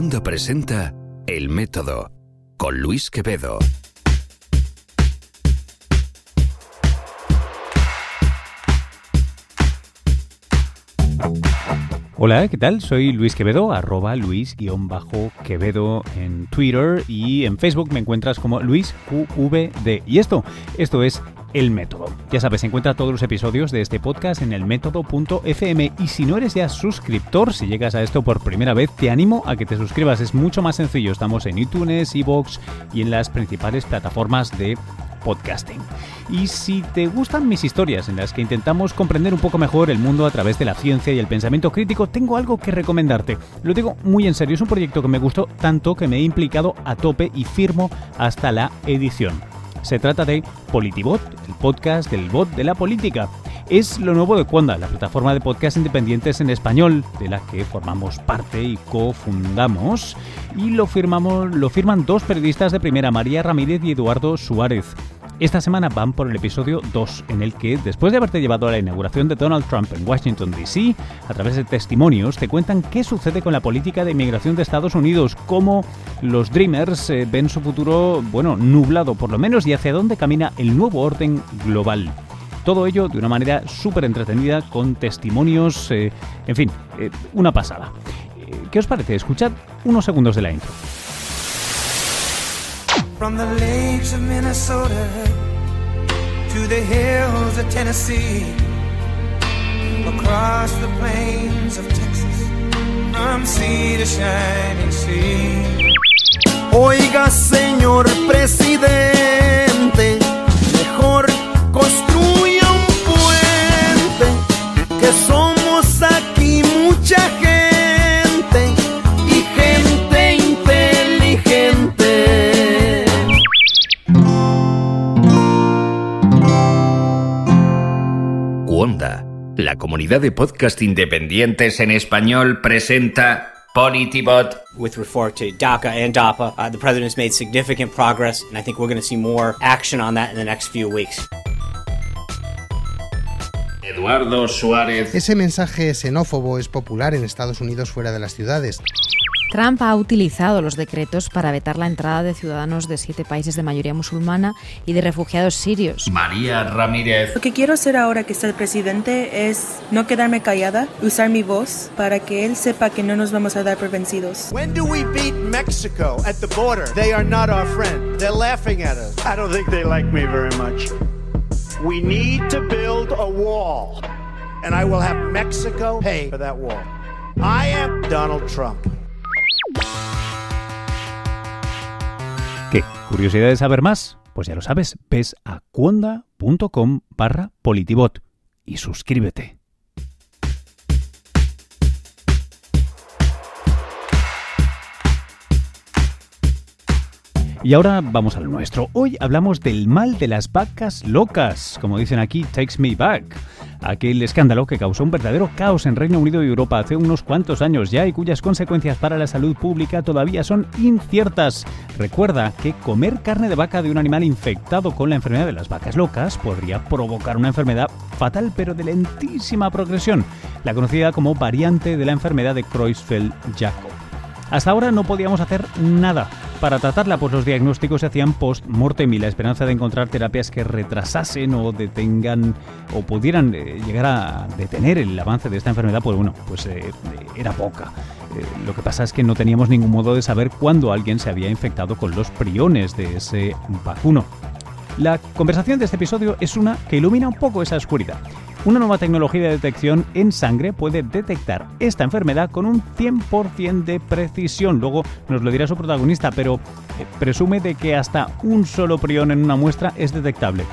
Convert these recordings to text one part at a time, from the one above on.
Cuando presenta El Método con Luis Quevedo. Hola, ¿qué tal? Soy Luis Quevedo, arroba Luis-Quevedo en Twitter y en Facebook me encuentras como LuisQVD. Y esto, esto es El Método. Ya sabes, encuentra todos los episodios de este podcast en elmétodo.fm y si no eres ya suscriptor, si llegas a esto por primera vez, te animo a que te suscribas. Es mucho más sencillo. Estamos en iTunes, iVoox y en las principales plataformas de podcasting. Y si te gustan mis historias en las que intentamos comprender un poco mejor el mundo a través de la ciencia y el pensamiento crítico, tengo algo que recomendarte. Lo digo muy en serio, es un proyecto que me gustó tanto que me he implicado a tope y firmo hasta la edición. Se trata de Politibot, el podcast del bot de la política. Es lo nuevo de Cuanda, la plataforma de podcast independientes en español, de la que formamos parte y cofundamos. Y lo, firmamos, lo firman dos periodistas de primera, María Ramírez y Eduardo Suárez. Esta semana van por el episodio 2, en el que, después de haberte llevado a la inauguración de Donald Trump en Washington, D.C., a través de testimonios, te cuentan qué sucede con la política de inmigración de Estados Unidos, cómo los Dreamers eh, ven su futuro, bueno, nublado por lo menos, y hacia dónde camina el nuevo orden global. Todo ello de una manera súper entretenida, con testimonios, eh, en fin, eh, una pasada. ¿Qué os parece? Escuchad unos segundos de la intro. From the lakes of Minnesota to the hills of Tennessee, across the plains of Texas, from sea to shining sea. Oiga, señor presidente, comunidad de podcast independientes en español, presenta Politibot. With regard to DACA and DAPA, uh, the president has made significant progress, and I think we're going to see more action on that in the next few weeks. Eduardo Suárez. Ese mensaje xenófobo es popular en Estados Unidos fuera de las ciudades. Trump ha utilizado los decretos para vetar la entrada de ciudadanos de siete países de mayoría musulmana y de refugiados sirios. María Ramírez. Lo que quiero hacer ahora que está el presidente es no quedarme callada, usar mi voz para que él sepa que no nos vamos a dar por vencidos. When do we beat Mexico at the border? They are not our friend. They're laughing at us. I don't think they like me very much. We need to build a wall, and I will have Mexico pay for that wall. I am Donald Trump. ¿Curiosidad de saber más? Pues ya lo sabes, ves a cuonda.com barra politibot y suscríbete. Y ahora vamos al nuestro. Hoy hablamos del mal de las vacas locas, como dicen aquí, takes me back. Aquel escándalo que causó un verdadero caos en Reino Unido y Europa hace unos cuantos años ya y cuyas consecuencias para la salud pública todavía son inciertas. Recuerda que comer carne de vaca de un animal infectado con la enfermedad de las vacas locas podría provocar una enfermedad fatal pero de lentísima progresión, la conocida como variante de la enfermedad de Creutzfeldt-Jakob. Hasta ahora no podíamos hacer nada para tratarla, pues los diagnósticos se hacían post-mortem y la esperanza de encontrar terapias que retrasasen o detengan o pudieran eh, llegar a detener el avance de esta enfermedad, pues bueno, pues eh, era poca. Eh, lo que pasa es que no teníamos ningún modo de saber cuándo alguien se había infectado con los priones de ese vacuno. La conversación de este episodio es una que ilumina un poco esa oscuridad. Una nueva tecnología de detección en sangre puede detectar esta enfermedad con un 100% de precisión. Luego nos lo dirá su protagonista, pero eh, presume de que hasta un solo prión en una muestra es detectable.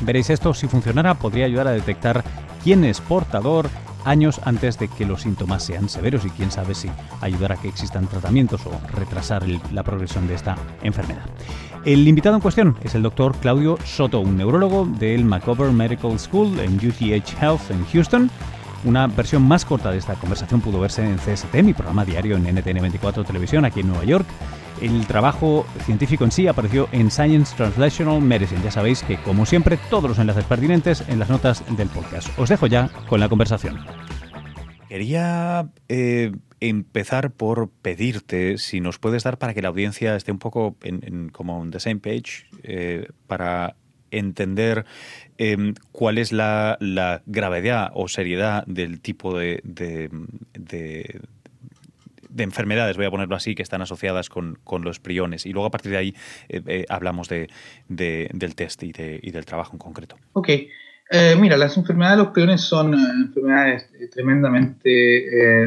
Veréis esto, si funcionara, podría ayudar a detectar quién es portador años antes de que los síntomas sean severos y quién sabe si ayudar a que existan tratamientos o retrasar la progresión de esta enfermedad. El invitado en cuestión es el doctor Claudio Soto, un neurólogo del McGovern Medical School en UTH Health en Houston. Una versión más corta de esta conversación pudo verse en CST, mi programa diario en NTN24 Televisión aquí en Nueva York. El trabajo científico en sí apareció en Science Translational Medicine. Ya sabéis que, como siempre, todos los enlaces pertinentes en las notas del podcast. Os dejo ya con la conversación. Quería eh, empezar por pedirte si nos puedes dar para que la audiencia esté un poco en, como on same page, eh, para entender em, cuál es la, gravedad o seriedad del tipo de, de, enfermedades, voy a ponerlo así, que están asociadas con, los priones. Y luego a partir de ahí eh, eh, hablamos de, del test y, y, del trabajo en concreto. Ok. Eh, mira, las enfermedades de los priones son enfermedades tremendamente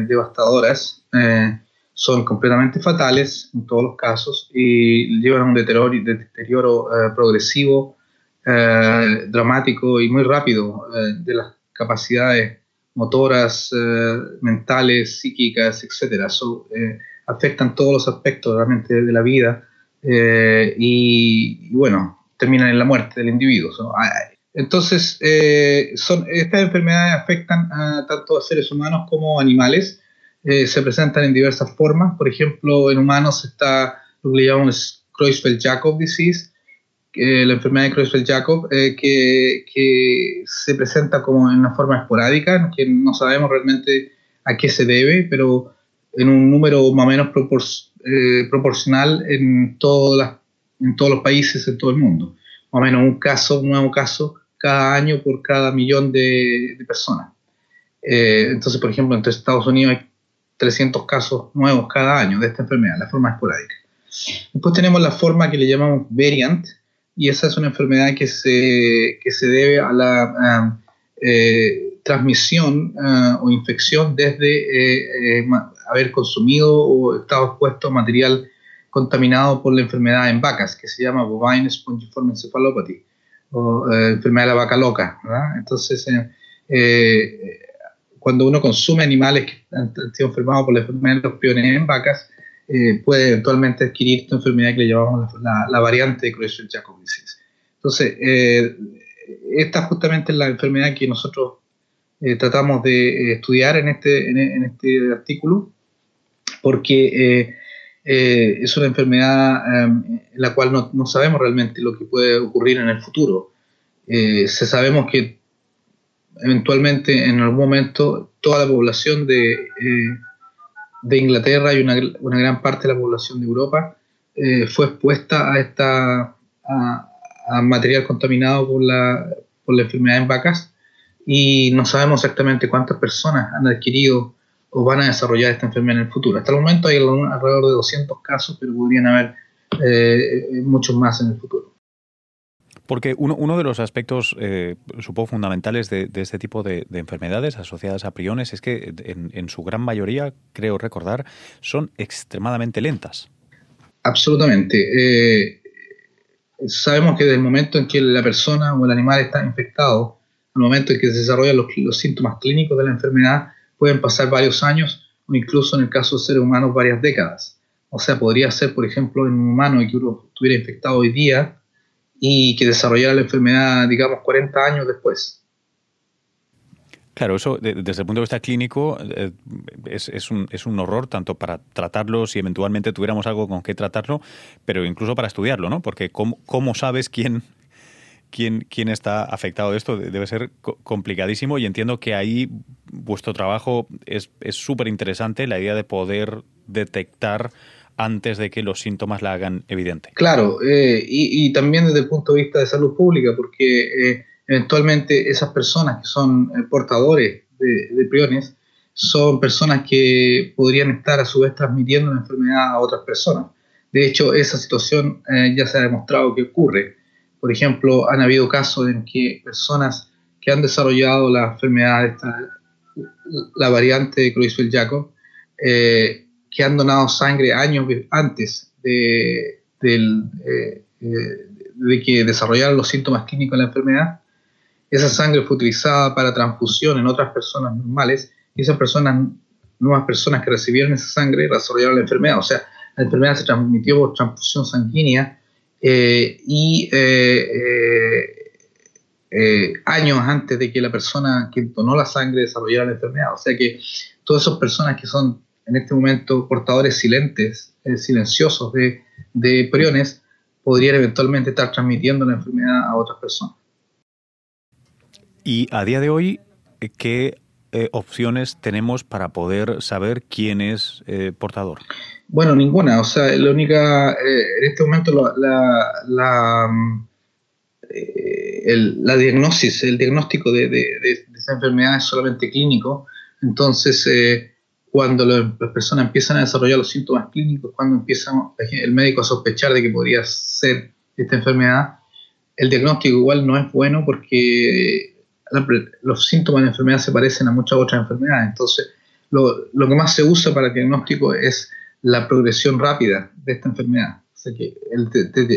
devastadoras son completamente fatales en todos los casos y llevan a un deterioro, deterioro progresivo eh, dramático y muy rápido eh, de las capacidades motoras, eh, mentales, psíquicas, etc. afectan todos los aspectos realmente de la vida y, bueno, terminan en la muerte del individuo. Entonces, son, estas enfermedades afectan a, tanto a seres humanos como animales. se presentan en diversas formas. Por ejemplo, en humanos está lo que le llamamos Creutzfeldt-Jakob disease, la enfermedad de Creutzfeldt-Jakob, eh, que, se presenta como en una forma esporádica, que no sabemos realmente a qué se debe, pero en un número más o menos eh, proporcional en, todas en todos los países, en todo el mundo. Más o menos un caso, un nuevo caso cada año por cada millón de, personas. Eh, entonces, por ejemplo, en Estados Unidos hay 300 casos nuevos cada año de esta enfermedad, la forma esporádica. Después tenemos la forma que le llamamos variant, y esa es una enfermedad que se, que se debe a la eh, transmisión ah, o infección desde eh, eh, haber consumido o estado expuesto a material contaminado por la enfermedad en vacas, que se llama bovine spongiform encephalopathy, o enfermedad de la vaca loca. Entonces, cuando uno consume animales que han, sido enfermados por la enfermedad de los piones en vacas, eh, puede eventualmente adquirir esta enfermedad que le llamamos la, variante de Creutzfeldt-Jakob disease. Entonces, eh, esta justamente es la enfermedad que nosotros eh, tratamos de estudiar en este, en, este artículo, porque es una enfermedad en la cual no, no, sabemos realmente lo que puede ocurrir en el futuro. se sabemos que eventualmente en algún momento toda la población de de Inglaterra y una, una, gran parte de la población de Europa eh, fue expuesta a esta a, material contaminado por la, por la enfermedad en vacas y no sabemos exactamente cuántas personas han adquirido o van a desarrollar esta enfermedad en el futuro. Hasta el momento hay alrededor de 200 casos, pero podrían haber eh, muchos más en el futuro. Porque uno, uno de los aspectos, eh, supongo, fundamentales de, este tipo de, enfermedades asociadas a priones es que en, su gran mayoría, creo recordar, son extremadamente lentas. Absolutamente. Eh, sabemos que desde el momento en que la persona o el animal está infectado, al momento en que se desarrollan los, los síntomas clínicos de la enfermedad, pueden pasar varios años o incluso en el caso de seres humanos varias décadas. O sea, podría ser, por ejemplo, en un humano que uno estuviera infectado hoy día, y que desarrollara la enfermedad, digamos, 40 años después. Claro, eso desde el punto de vista clínico eh, es, un, es, un, horror, tanto para tratarlo, si eventualmente tuviéramos algo con qué tratarlo, pero incluso para estudiarlo, ¿no? Porque ¿cómo, cómo sabes quién, quién, quién está afectado de esto? Debe ser complicadísimo y entiendo que ahí vuestro trabajo es súper interesante, la idea de poder detectar antes de que los síntomas la hagan evidente. Claro, eh, y, también desde el punto de vista de salud pública, porque eh, eventualmente esas personas que son eh, portadores de, priones son personas que podrían estar a su vez transmitiendo la enfermedad a otras personas. De hecho, esa situación ya se ha demostrado que ocurre. Por ejemplo, han habido casos en que personas que han desarrollado la enfermedad, esta, la variante de Creutzfeldt-Jakob, eh, que han donado sangre años antes de, eh, de que desarrollaran los síntomas clínicos de la enfermedad, esa sangre fue utilizada para transfusión en otras personas normales y esas personas, nuevas personas que recibieron esa sangre desarrollaron la enfermedad. O sea, la enfermedad se transmitió por transfusión sanguínea eh, y eh, años antes de que la persona que donó la sangre desarrollara la enfermedad. O sea que todas esas personas que son en este momento portadores silentes, eh, silenciosos de, de priones, podrían eventualmente estar transmitiendo la enfermedad a otras personas. Y a día de hoy, ¿qué eh, opciones tenemos para poder saber quién es eh, portador? Bueno, ninguna. O sea, la única, en este momento la, la, mm, el, la diagnosis, el diagnóstico de, de, de, esta enfermedad es solamente clínico. Entonces, cuando las personas empiezan a desarrollar los síntomas clínicos, cuando empieza el médico a sospechar de que podría ser esta enfermedad, el diagnóstico igual no es bueno porque los síntomas de la enfermedad se parecen a muchas otras enfermedades. Entonces, lo, que más se usa para el diagnóstico es la progresión rápida de esta enfermedad. O sea que el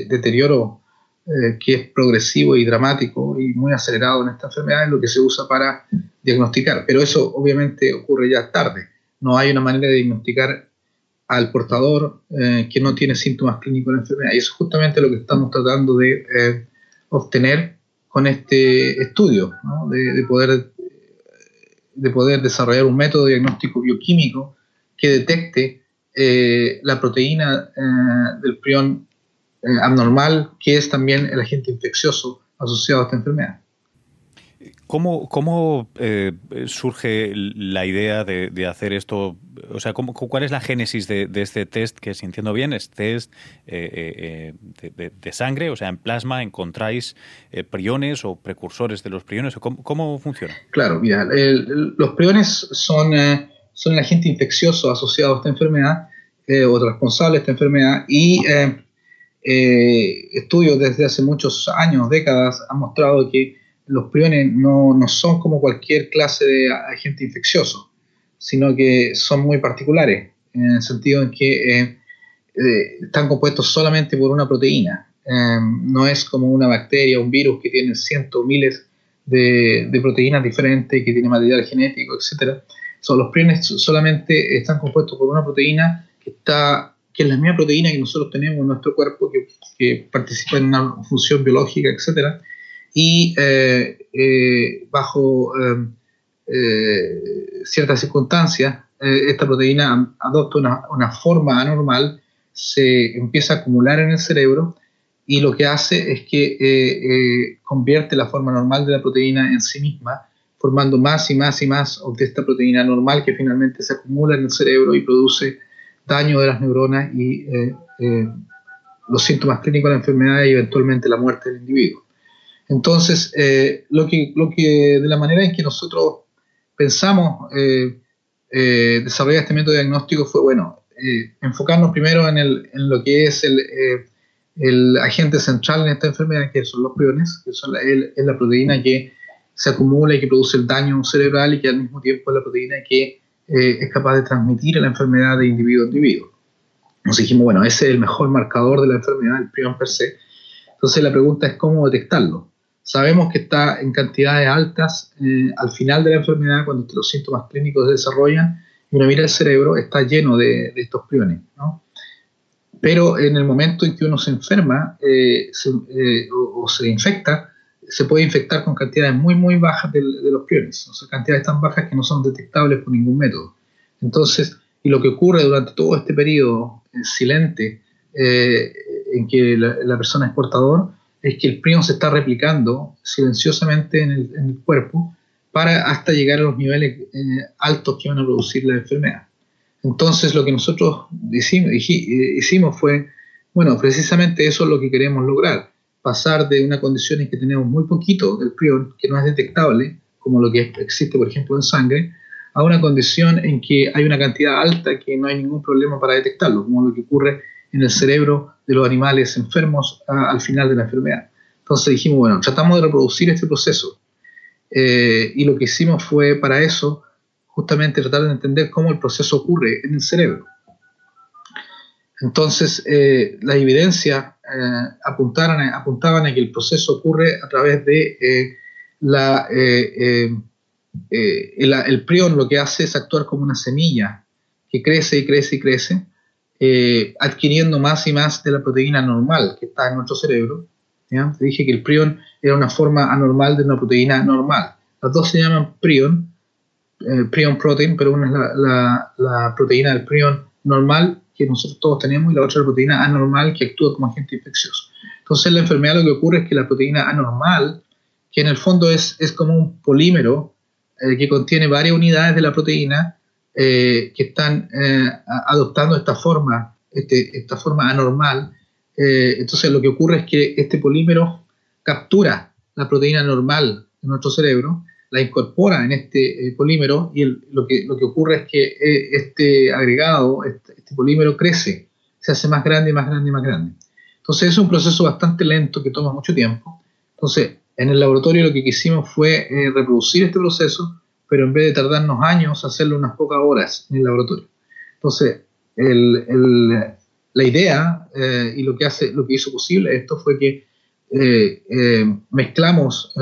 deterioro eh, que es progresivo y dramático y muy acelerado en esta enfermedad es lo que se usa para diagnosticar. Pero eso obviamente ocurre ya tarde no hay una manera de diagnosticar al portador eh, que no tiene síntomas clínicos de la enfermedad. Y eso es justamente lo que estamos tratando de eh, obtener con este estudio, de, poder, de poder desarrollar un método diagnóstico bioquímico que detecte eh, la proteína del prión abnormal, que es también el agente infeccioso asociado a esta enfermedad. ¿Cómo, cómo eh, surge la idea de, hacer esto? O sea, ¿cómo, ¿cuál es la génesis de, este test que, si entiendo bien, es test eh, eh, de, sangre? O sea, en plasma encontráis priones o precursores de los priones. ¿Cómo, cómo funciona? Claro, mira, los priones son, son el agente infeccioso asociado a esta enfermedad o responsable de esta enfermedad y estudios desde hace muchos años, décadas, han mostrado que los priones no, no, son como cualquier clase de agente infeccioso, sino que son muy particulares, en el sentido en que eh, eh, están compuestos solamente por una proteína. Eh, no es como una bacteria un virus que tiene cientos miles de, de, proteínas diferentes, que tiene material genético, etc. Son, los priones solamente están compuestos por una proteína que, está, que es la misma proteína que nosotros tenemos en nuestro cuerpo, que, que participa en una función biológica, etcétera y eh, eh, bajo eh, ciertas circunstancias esta proteína adopta una, una, forma anormal, se empieza a acumular en el cerebro y lo que hace es que convierte la forma normal de la proteína en sí misma, formando más y más y más de esta proteína normal que finalmente se acumula en el cerebro y produce daño de las neuronas y los síntomas clínicos de la enfermedad y eventualmente la muerte del individuo. Entonces, eh, lo, que, lo que de la manera en que nosotros pensamos eh, eh, desarrollar este método diagnóstico fue, bueno, enfocarnos primero en, el, en, lo que es el, el, agente central en esta enfermedad, que son los priones, que son la, es la proteína que se acumula y que produce el daño cerebral y que al mismo tiempo es la proteína que es capaz de transmitir la enfermedad de individuo a individuo. Nos dijimos, bueno, ese es el mejor marcador de la enfermedad, el prion per se. Entonces la pregunta es cómo detectarlo. Sabemos que está en cantidades altas eh, al final de la enfermedad, cuando los síntomas clínicos se desarrollan, y uno mira el cerebro, está lleno de, estos priones. ¿no? Pero en el momento en que uno se enferma eh, eh, o, se infecta, se puede infectar con cantidades muy, muy bajas de, los priones, o sea, cantidades tan bajas que no son detectables por ningún método. Entonces, y lo que ocurre durante todo este periodo silente en que la, persona es portador, es que el prion se está replicando silenciosamente en el, cuerpo para hasta llegar a los niveles eh, altos que van a producir la enfermedad. Entonces lo que nosotros hicimos, eh, hicimos fue, bueno, precisamente eso es lo que queremos lograr, pasar de una condición en que tenemos muy poquito del prion, que no es detectable, como lo que existe por ejemplo en sangre, a una condición en que hay una cantidad alta que no hay ningún problema para detectarlo, como lo que ocurre en el cerebro de los animales enfermos al final de la enfermedad. Entonces dijimos, bueno, tratamos de reproducir este proceso. Eh, y lo que hicimos fue para eso justamente tratar de entender cómo el proceso ocurre en el cerebro. Entonces, eh, las evidencias eh, apuntaban a que el proceso ocurre a través de la, el, el prion lo que hace es actuar como una semilla que crece y crece y crece eh, adquiriendo más y más de la proteína normal que está en nuestro cerebro. ¿ya? Te dije que el prion era una forma anormal de una proteína normal. Las dos se llaman prion, eh, prion protein, pero una es la, la, proteína del prion normal que nosotros todos tenemos y la otra la proteína anormal que actúa como agente infeccioso. Entonces la enfermedad lo que ocurre es que la proteína anormal, que en el fondo es, es como un polímero eh, que contiene varias unidades de la proteína eh, que están eh, adoptando esta forma, este, esta forma anormal. entonces lo que ocurre es que este polímero captura la proteína normal de nuestro cerebro, la incorpora en este polímero y lo, que, lo que ocurre es que este agregado, este, este polímero crece, se hace más grande, más grande, más grande. Entonces es un proceso bastante lento que toma mucho tiempo. Entonces, en el laboratorio lo que quisimos fue eh, reproducir este proceso, pero en vez de tardarnos años, hacerlo unas pocas horas en el laboratorio. Entonces, la idea eh, y lo que, hace, lo que hizo posible esto fue que eh, mezclamos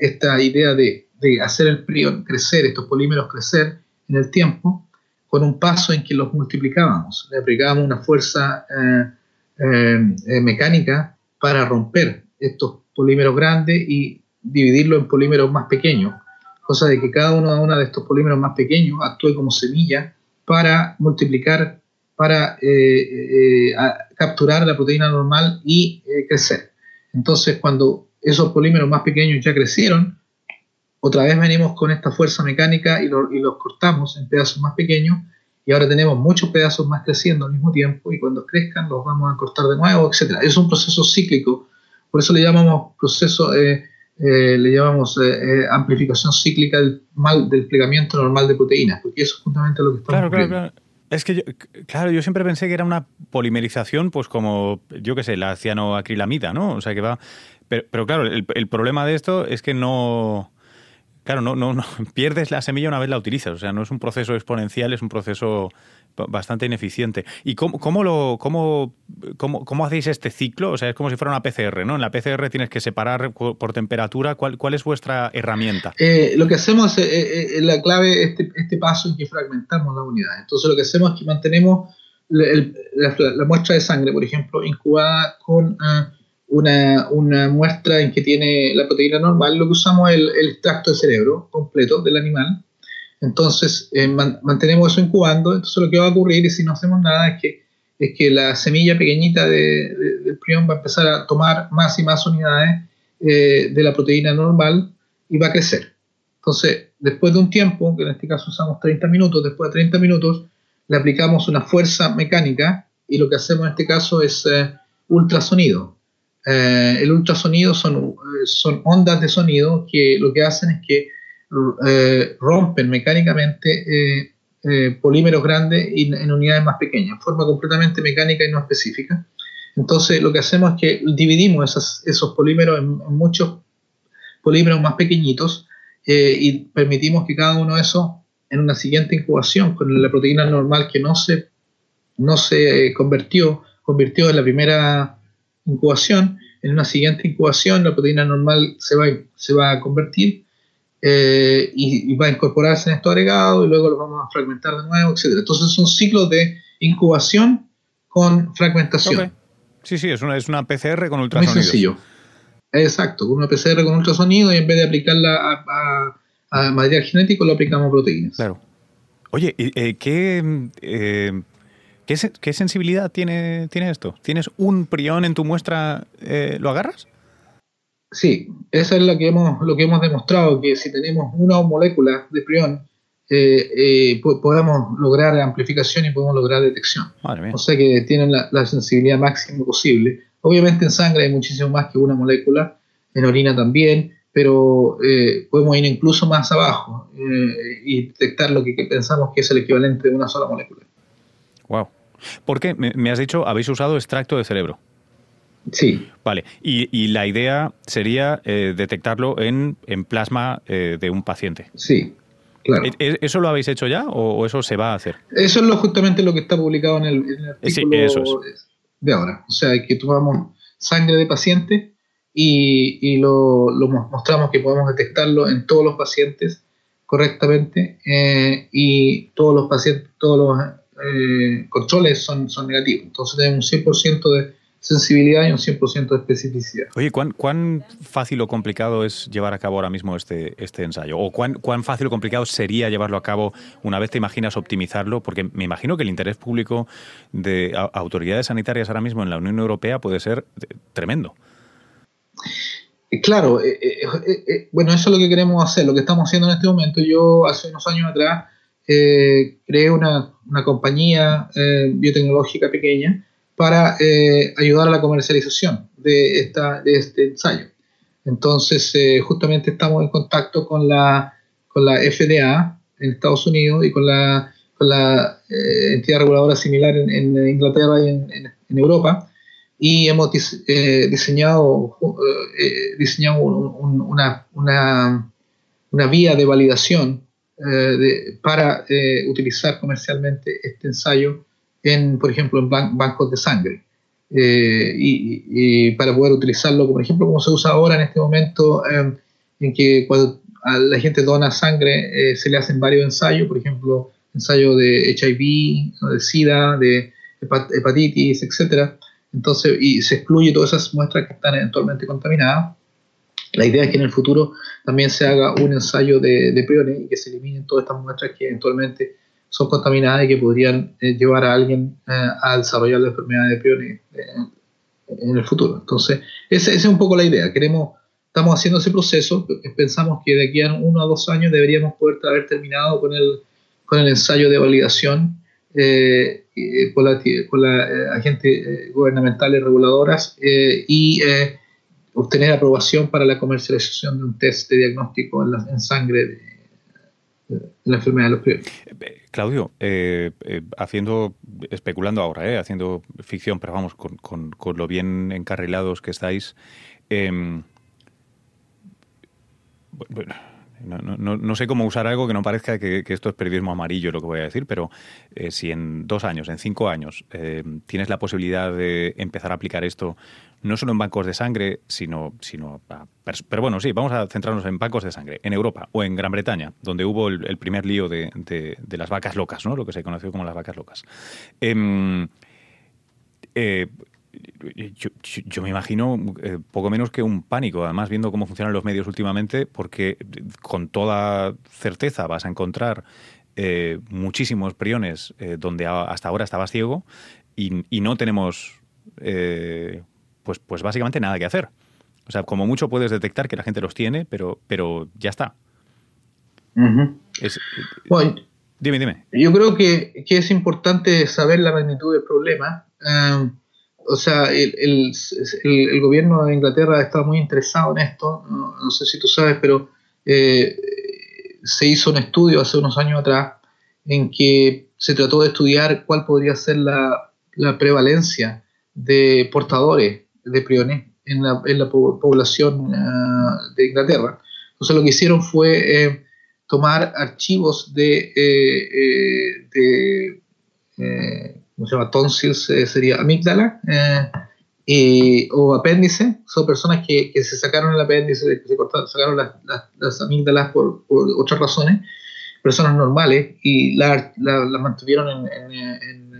esta idea de, de, hacer el prion crecer, estos polímeros crecer en el tiempo, con un paso en que los multiplicábamos, le aplicábamos una fuerza mecánica para romper estos polímeros grandes y dividirlo en polímeros más pequeños, cosa de que cada uno, de estos polímeros más pequeños actúe como semilla para multiplicar, para eh, eh, capturar la proteína normal y eh, crecer. Entonces, cuando esos polímeros más pequeños ya crecieron, otra vez venimos con esta fuerza mecánica y, y los cortamos en pedazos más pequeños y ahora tenemos muchos pedazos más creciendo al mismo tiempo y cuando crezcan los vamos a cortar de nuevo, etc. Es un proceso cíclico por eso le llamamos proceso, eh, eh, le llamamos eh, amplificación cíclica del, mal, del plegamiento normal de proteínas, porque eso es justamente lo que estamos claro, claro, claro. Es que yo, claro, yo siempre pensé que era una polimerización, pues como, yo qué sé, la cianoacrilamida, ¿no? O sea que va. Pero, pero claro, el, el, problema de esto es que no. Claro, no, no, no pierdes la semilla una vez la utilizas. O sea, no es un proceso exponencial, es un proceso bastante ineficiente. ¿Y cómo, cómo lo, cómo, cómo, cómo, hacéis este ciclo? O sea, es como si fuera una PCR, ¿no? En la PCR tienes que separar por temperatura. ¿Cuál, cuál es vuestra herramienta? Eh, lo que hacemos, es eh, eh, la clave, este, este paso en que fragmentamos la unidad. Entonces, lo que hacemos es que mantenemos la, muestra de sangre, por ejemplo, incubada con una, muestra en que tiene la proteína normal. Lo que usamos es el, el extracto de cerebro completo del animal entonces, eh, mantenemos eso incubando. Entonces, lo que va a ocurrir, y si no hacemos nada, es que, es que la semilla pequeñita de, del prión va a empezar a tomar más y más unidades eh, de la proteína normal y va a crecer. Entonces, después de un tiempo, que en este caso usamos 30 minutos, después de 30 minutos, le aplicamos una fuerza mecánica y lo que hacemos en este caso es eh, ultrasonido. El ultrasonido son, son ondas de sonido que lo que hacen es que eh, rompen mecánicamente eh, eh, polímeros grandes en unidades más pequeñas, forma completamente mecánica y no específica. Entonces lo que hacemos es que dividimos esos polímeros en, muchos polímeros más pequeñitos y permitimos que cada uno de esos en una siguiente incubación con la proteína normal que no se, no se convirtió, convirtió en la primera incubación, en una siguiente incubación la proteína normal se va, se va a convertir eh, y, va a incorporarse en esto agregado y luego lo vamos a fragmentar de nuevo, etc. Entonces son ciclos de incubación con fragmentación. Sí, sí, es una, es una PCR con ultrasonido. Muy sencillo. Exacto, con una PCR con ultrasonido y en vez de aplicarla a, material genético lo aplicamos a proteínas. Claro. Oye, eh, ¿qué, eh, ¿qué, sensibilidad tiene, tiene esto? ¿Tienes un prión en tu muestra, lo agarras? Sí, eso es lo que hemos, lo que hemos demostrado, que si tenemos una molécula de prión, eh, eh, podemos lograr amplificación y podemos lograr detección. O sea que tienen la, sensibilidad máxima posible. Obviamente en sangre hay muchísimo más que una molécula, en orina también, pero eh, podemos ir incluso más abajo y detectar lo que, pensamos que es el equivalente de una sola molécula. Wow. ¿Por qué? me has dicho, habéis usado extracto de cerebro. Sí. Vale, y, la idea sería eh, detectarlo en, plasma eh, de un paciente. Sí, claro. ¿E, e, ¿Eso lo habéis hecho ya o, eso se va a hacer? Eso es lo, justamente lo que está publicado en el, artículo de ahora. O sea, que tomamos sangre de paciente y, lo, mostramos que podemos detectarlo en todos los pacientes correctamente eh, y todos los pacientes, todos los controles son, son negativos. Entonces tenemos un 100% de sensibilidad y un 100% de especificidad. Oye, ¿cuán, ¿cuán, fácil o complicado es llevar a cabo ahora mismo este, este ensayo? ¿O cuán, cuán fácil o complicado sería llevarlo a cabo una vez te imaginas optimizarlo? Porque me imagino que el interés público de autoridades sanitarias ahora mismo en la Unión Europea puede ser tremendo. claro, bueno, eso es lo que queremos hacer, lo que estamos haciendo en este momento. Yo hace unos años atrás creé una, una compañía biotecnológica pequeña para ayudar a la comercialización de, esta, de este ensayo. Entonces, justamente estamos en contacto con la, con la FDA en Estados Unidos y con la, con la entidad reguladora similar en, Inglaterra y en, Europa y hemos eh, diseñado, eh, diseñado una, una, una, vía de validación eh, para utilizar comercialmente este ensayo en, por ejemplo, en bancos de sangre. Y, para poder utilizarlo, por ejemplo, como se usa ahora en este momento, em, en que cuando la gente dona sangre, se le hacen varios ensayos, por ejemplo, ensayo de HIV, de SIDA, de hepatitis, etcétera entonces, y se excluye todas esas muestras que están eventualmente contaminadas. La idea es que en el futuro también se haga un ensayo de, de priones y que se eliminen todas estas muestras que eventualmente son contaminadas y que podrían eh, llevar a alguien eh, a desarrollar la enfermedad de priones eh, en el futuro. Entonces, esa, es un poco la idea. Queremos, estamos haciendo ese proceso. Pensamos que de aquí a uno o dos años deberíamos poder haber terminado con el, con el ensayo de validación eh, eh, con la, con la eh, agentes gubernamentales reguladoras y obtener aprobación para la comercialización de un test de diagnóstico en, sangre de, la enfermedad de los priores. Claudio, haciendo, especulando ahora, haciendo ficción, pero vamos, con, con, lo bien encarrilados que estáis, em, bueno, no, sé cómo usar algo que no parezca que, esto es periodismo amarillo lo que voy a decir, pero eh, si en dos años, en cinco años, eh, tienes la posibilidad de empezar a aplicar esto no solo en bancos de sangre, sino, sino pero bueno, sí, vamos a centrarnos en bancos de sangre, en Europa o en Gran Bretaña, donde hubo el, primer lío de, las vacas locas, ¿no? Lo que se conoció como las vacas locas. Em, eh, yo, me imagino eh, poco menos que un pánico, además viendo cómo funcionan los medios últimamente, porque con toda certeza vas a encontrar eh, muchísimos priones donde hasta ahora estabas ciego y, no tenemos, pues, pues básicamente nada que hacer. O sea, como mucho puedes detectar que la gente los tiene, pero, pero ya está. dime, dime. Yo creo que, que, es importante saber la magnitud del problema o sea, el, el, el, gobierno de Inglaterra estado muy interesado en esto, no, sé si tú sabes, pero eh, se hizo un estudio hace unos años atrás en que se trató de estudiar cuál podría ser la, la prevalencia de portadores de priones en la, en la población ah, de Inglaterra. Entonces lo que hicieron fue eh, tomar archivos de, eh, de ¿cómo se llama? Tonsils eh, sería amígdala, eh, o apéndice, son personas que, que, se sacaron el apéndice, que se cortaron, sacaron las, las, amígdalas por, por, otras razones, personas normales, y las la, mantuvieron en... en,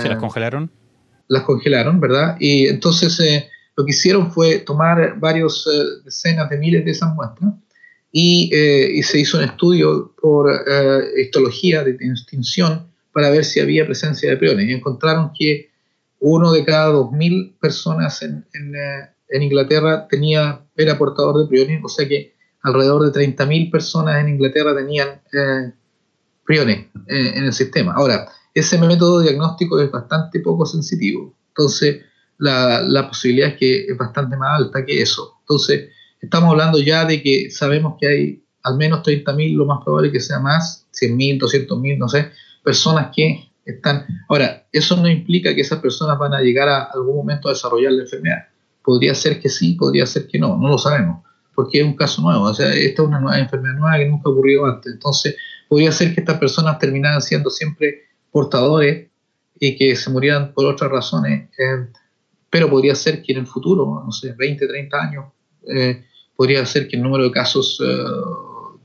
¿Se las congelaron? Las congelaron, ¿verdad? Y entonces eh, lo que hicieron fue tomar varios decenas de miles de esas muestras, y, y, se hizo un estudio por histología de distinción para ver si había presencia de priones y encontraron que uno de cada 2.000 personas en, eh, en, Inglaterra tenía, era portador de priones, o sea que alrededor de 30.000 personas en Inglaterra tenían eh, priones eh, en el sistema. Ahora, ese método diagnóstico es bastante poco sensitivo, entonces la, posibilidad es que es bastante más alta que eso. Entonces, estamos hablando ya de que sabemos que hay al menos 30.000, lo más probable que sea más, 100.000, 200.000, no sé, personas que están... Ahora, eso no implica que esas personas van a llegar a algún momento a desarrollar la enfermedad. Podría ser que sí, podría ser que no, no lo sabemos, porque es un caso nuevo. O sea, esta es una nueva enfermedad nueva que nunca ha ocurrido antes. Entonces, podría ser que estas personas terminaran siendo siempre portadores y que se murieran por otras razones, eh, pero podría ser que en el futuro, no sé, 20, 30 años, eh, podría ser que el número de casos eh,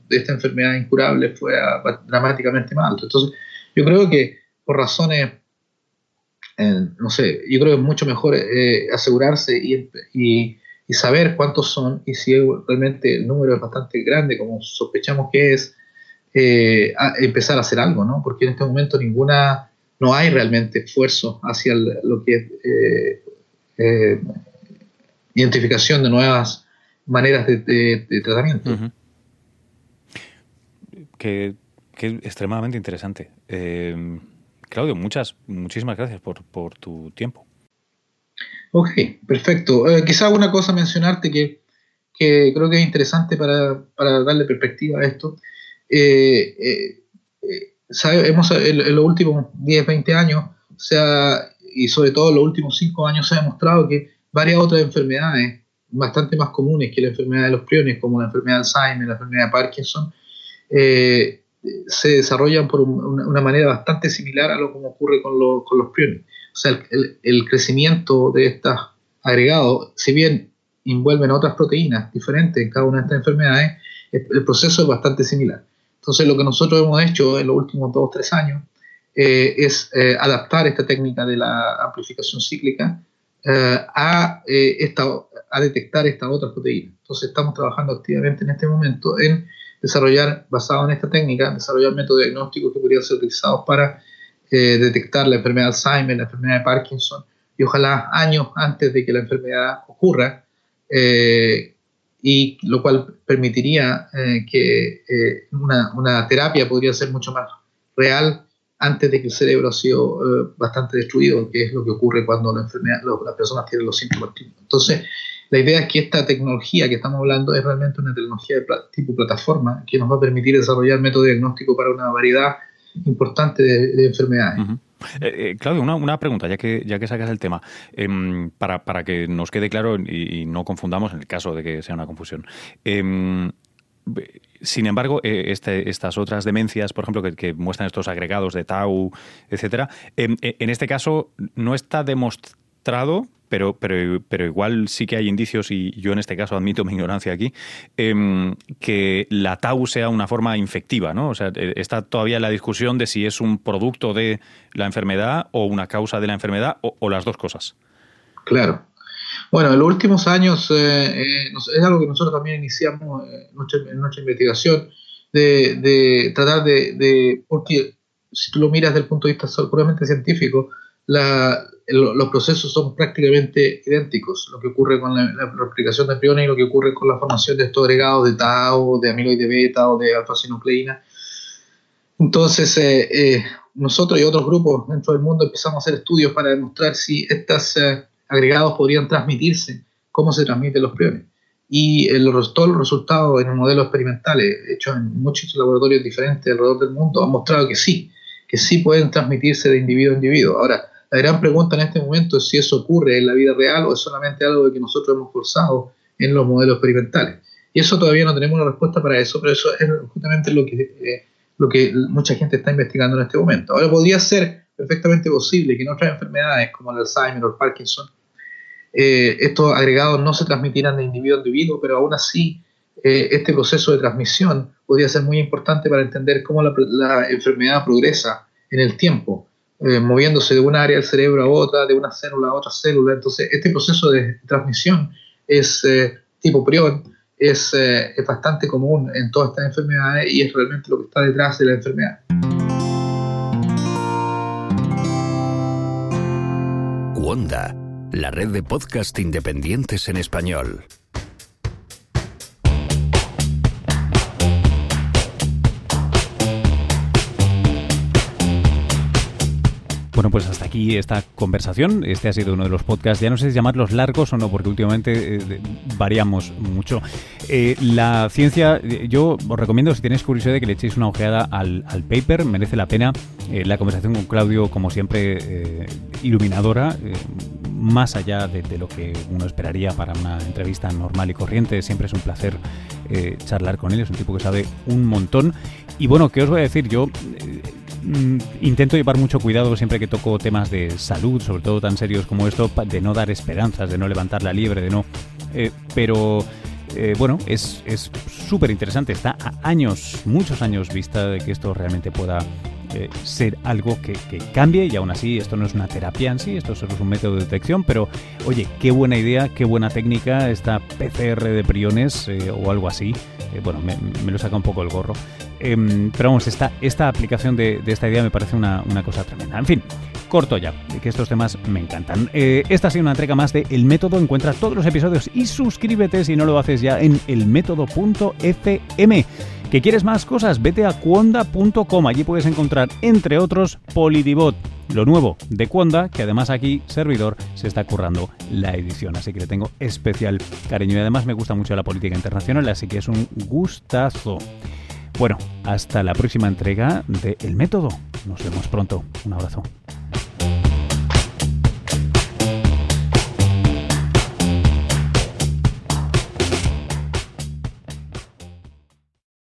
de esta enfermedad incurable fuera dramáticamente más alto. Entonces, yo creo que por razones, eh, no sé, yo creo que es mucho mejor asegurarse y, saber cuántos son y si realmente el número es bastante grande, como sospechamos que es, eh, empezar a hacer algo, ¿no? Porque en este momento ninguna, no hay realmente esfuerzo hacia lo que es identificación de nuevas maneras de, tratamiento. que, extremadamente interesante. Eh, Claudio, muchas, muchísimas gracias por, por tu tiempo. Ok, perfecto. Eh, quizá una cosa mencionarte que, que, creo que es interesante para, para darle perspectiva a esto. Eh, eh, hemos, en, los últimos 10, 20 años, sea, y sobre todo en los últimos 5 años, se ha demostrado que varias otras enfermedades bastante más comunes que la enfermedad de los priones, como la enfermedad de Alzheimer, la enfermedad de Parkinson, se desarrollan por una, manera bastante similar a lo que ocurre con los priones. O sea, el, crecimiento de estos agregados, si bien envuelven otras proteínas diferentes en cada una de estas enfermedades, el, proceso es bastante similar. Entonces, lo que nosotros hemos hecho en los últimos dos o tres años eh, es eh, adaptar esta técnica de la amplificación cíclica eh, a, esta, a detectar estas otras proteínas. Entonces, estamos trabajando activamente en este momento en desarrollar, basado en esta técnica, desarrollar métodos diagnósticos que podrían ser utilizados para detectar la enfermedad de Alzheimer, la enfermedad de Parkinson, y ojalá años antes de que la enfermedad ocurra, eh, y lo cual permitiría eh, que una, una, terapia podría ser mucho más real antes de que el cerebro ha sido bastante destruido, que es lo que ocurre cuando la enfermedad, las personas tienen los síntomas Entonces, la idea es que esta tecnología que estamos hablando es realmente una tecnología de tipo plataforma que nos va a permitir desarrollar método diagnóstico para una variedad importante de, enfermedades. Eh, eh, Claudio, una, pregunta, ya que, ya que sacas el tema, em, para, para, que nos quede claro y, no confundamos en el caso de que sea una confusión. Em, sin embargo, eh, este, estas otras demencias, por ejemplo, que, muestran estos agregados de tau, etcétera, em, en este caso no está demostrado pero, pero, pero igual sí que hay indicios, y yo en este caso admito mi ignorancia aquí, em, que la tau sea una forma infectiva, ¿no? O sea, eh, está todavía la discusión de si es un producto de la enfermedad o una causa de la enfermedad o, las dos cosas. Claro. Bueno, en los últimos años eh, eh, es algo que nosotros también iniciamos en nuestra, investigación, de, tratar de, de, porque si tú lo miras desde el punto de vista puramente científico, la, los procesos son prácticamente idénticos, lo que ocurre con la, replicación de priones y lo que ocurre con la formación de estos agregados de tau, de amiloide beta o de alfa-sinucleína. Entonces, eh, eh, nosotros y otros grupos dentro del mundo empezamos a hacer estudios para demostrar si estos eh, agregados podrían transmitirse, cómo se transmiten los priones. Y los, todos los resultados en modelos experimentales hechos en muchos laboratorios diferentes alrededor del mundo han mostrado que sí, que sí pueden transmitirse de individuo a individuo. Ahora, la gran pregunta en este momento es si eso ocurre en la vida real o es solamente algo de que nosotros hemos forzado en los modelos experimentales. Y eso todavía no tenemos una respuesta para eso, pero eso es justamente lo que, eh, mucha gente está investigando en este momento. Ahora podría ser perfectamente posible que en otras enfermedades como el Alzheimer o el Parkinson, eh, estos agregados no se transmitieran de individuo a individuo, pero aún así eh, este proceso de transmisión podría ser muy importante para entender cómo la enfermedad progresa en el tiempo eh, moviéndose de una área del cerebro a otra, de una célula a otra célula. Entonces, este proceso de transmisión es eh, tipo prion, es, eh, es bastante común en todas estas enfermedades y es realmente lo que está detrás de la enfermedad. Wanda, la red de podcast independientes en español. Bueno, pues hasta aquí esta conversación. Este ha sido uno de los podcasts, ya no sé si llamarlos largos o no, porque últimamente eh, variamos mucho. Eh, la ciencia, eh, yo os recomiendo, si tenéis curiosidad, que le echéis una ojeada al, paper, merece la pena. la conversación con Claudio, como siempre, iluminadora, más allá de, lo que uno esperaría para una entrevista normal y corriente. Siempre es un placer charlar con él, es un tipo que sabe un montón. Y bueno, ¿qué os voy a decir? Yo intento llevar mucho cuidado siempre que toco temas de salud, sobre todo tan serios como esto, de no dar esperanzas, de no levantar la liebre, de no... Eh, pero... Eh, bueno, es súper interesante. Está a años, muchos años vista de que esto realmente pueda eh, ser algo que, cambie y aún así esto no es una terapia en sí, esto solo es un método de detección, pero oye, qué buena idea, qué buena técnica esta PCR de priones o algo así. bueno, me, me, lo saca un poco el gorro. Em, pero vamos, esta, esta aplicación de, esta idea me parece una, una cosa tremenda. En fin, corto ya, que estos temas me encantan. Eh, esta ha sido una entrega más de El Método. Encuentra todos los episodios y suscríbete si no lo haces ya en elmétodo.fm. ¿Que quieres más cosas? Vete a cuonda.com. Allí puedes encontrar, entre otros, Polidibot, lo nuevo de Cuonda, que además aquí, servidor, se está currando la edición. Así que le tengo especial cariño. Y además me gusta mucho la política internacional, así que es un gustazo. Bueno, hasta la próxima entrega de El Método. Nos vemos pronto. Un abrazo.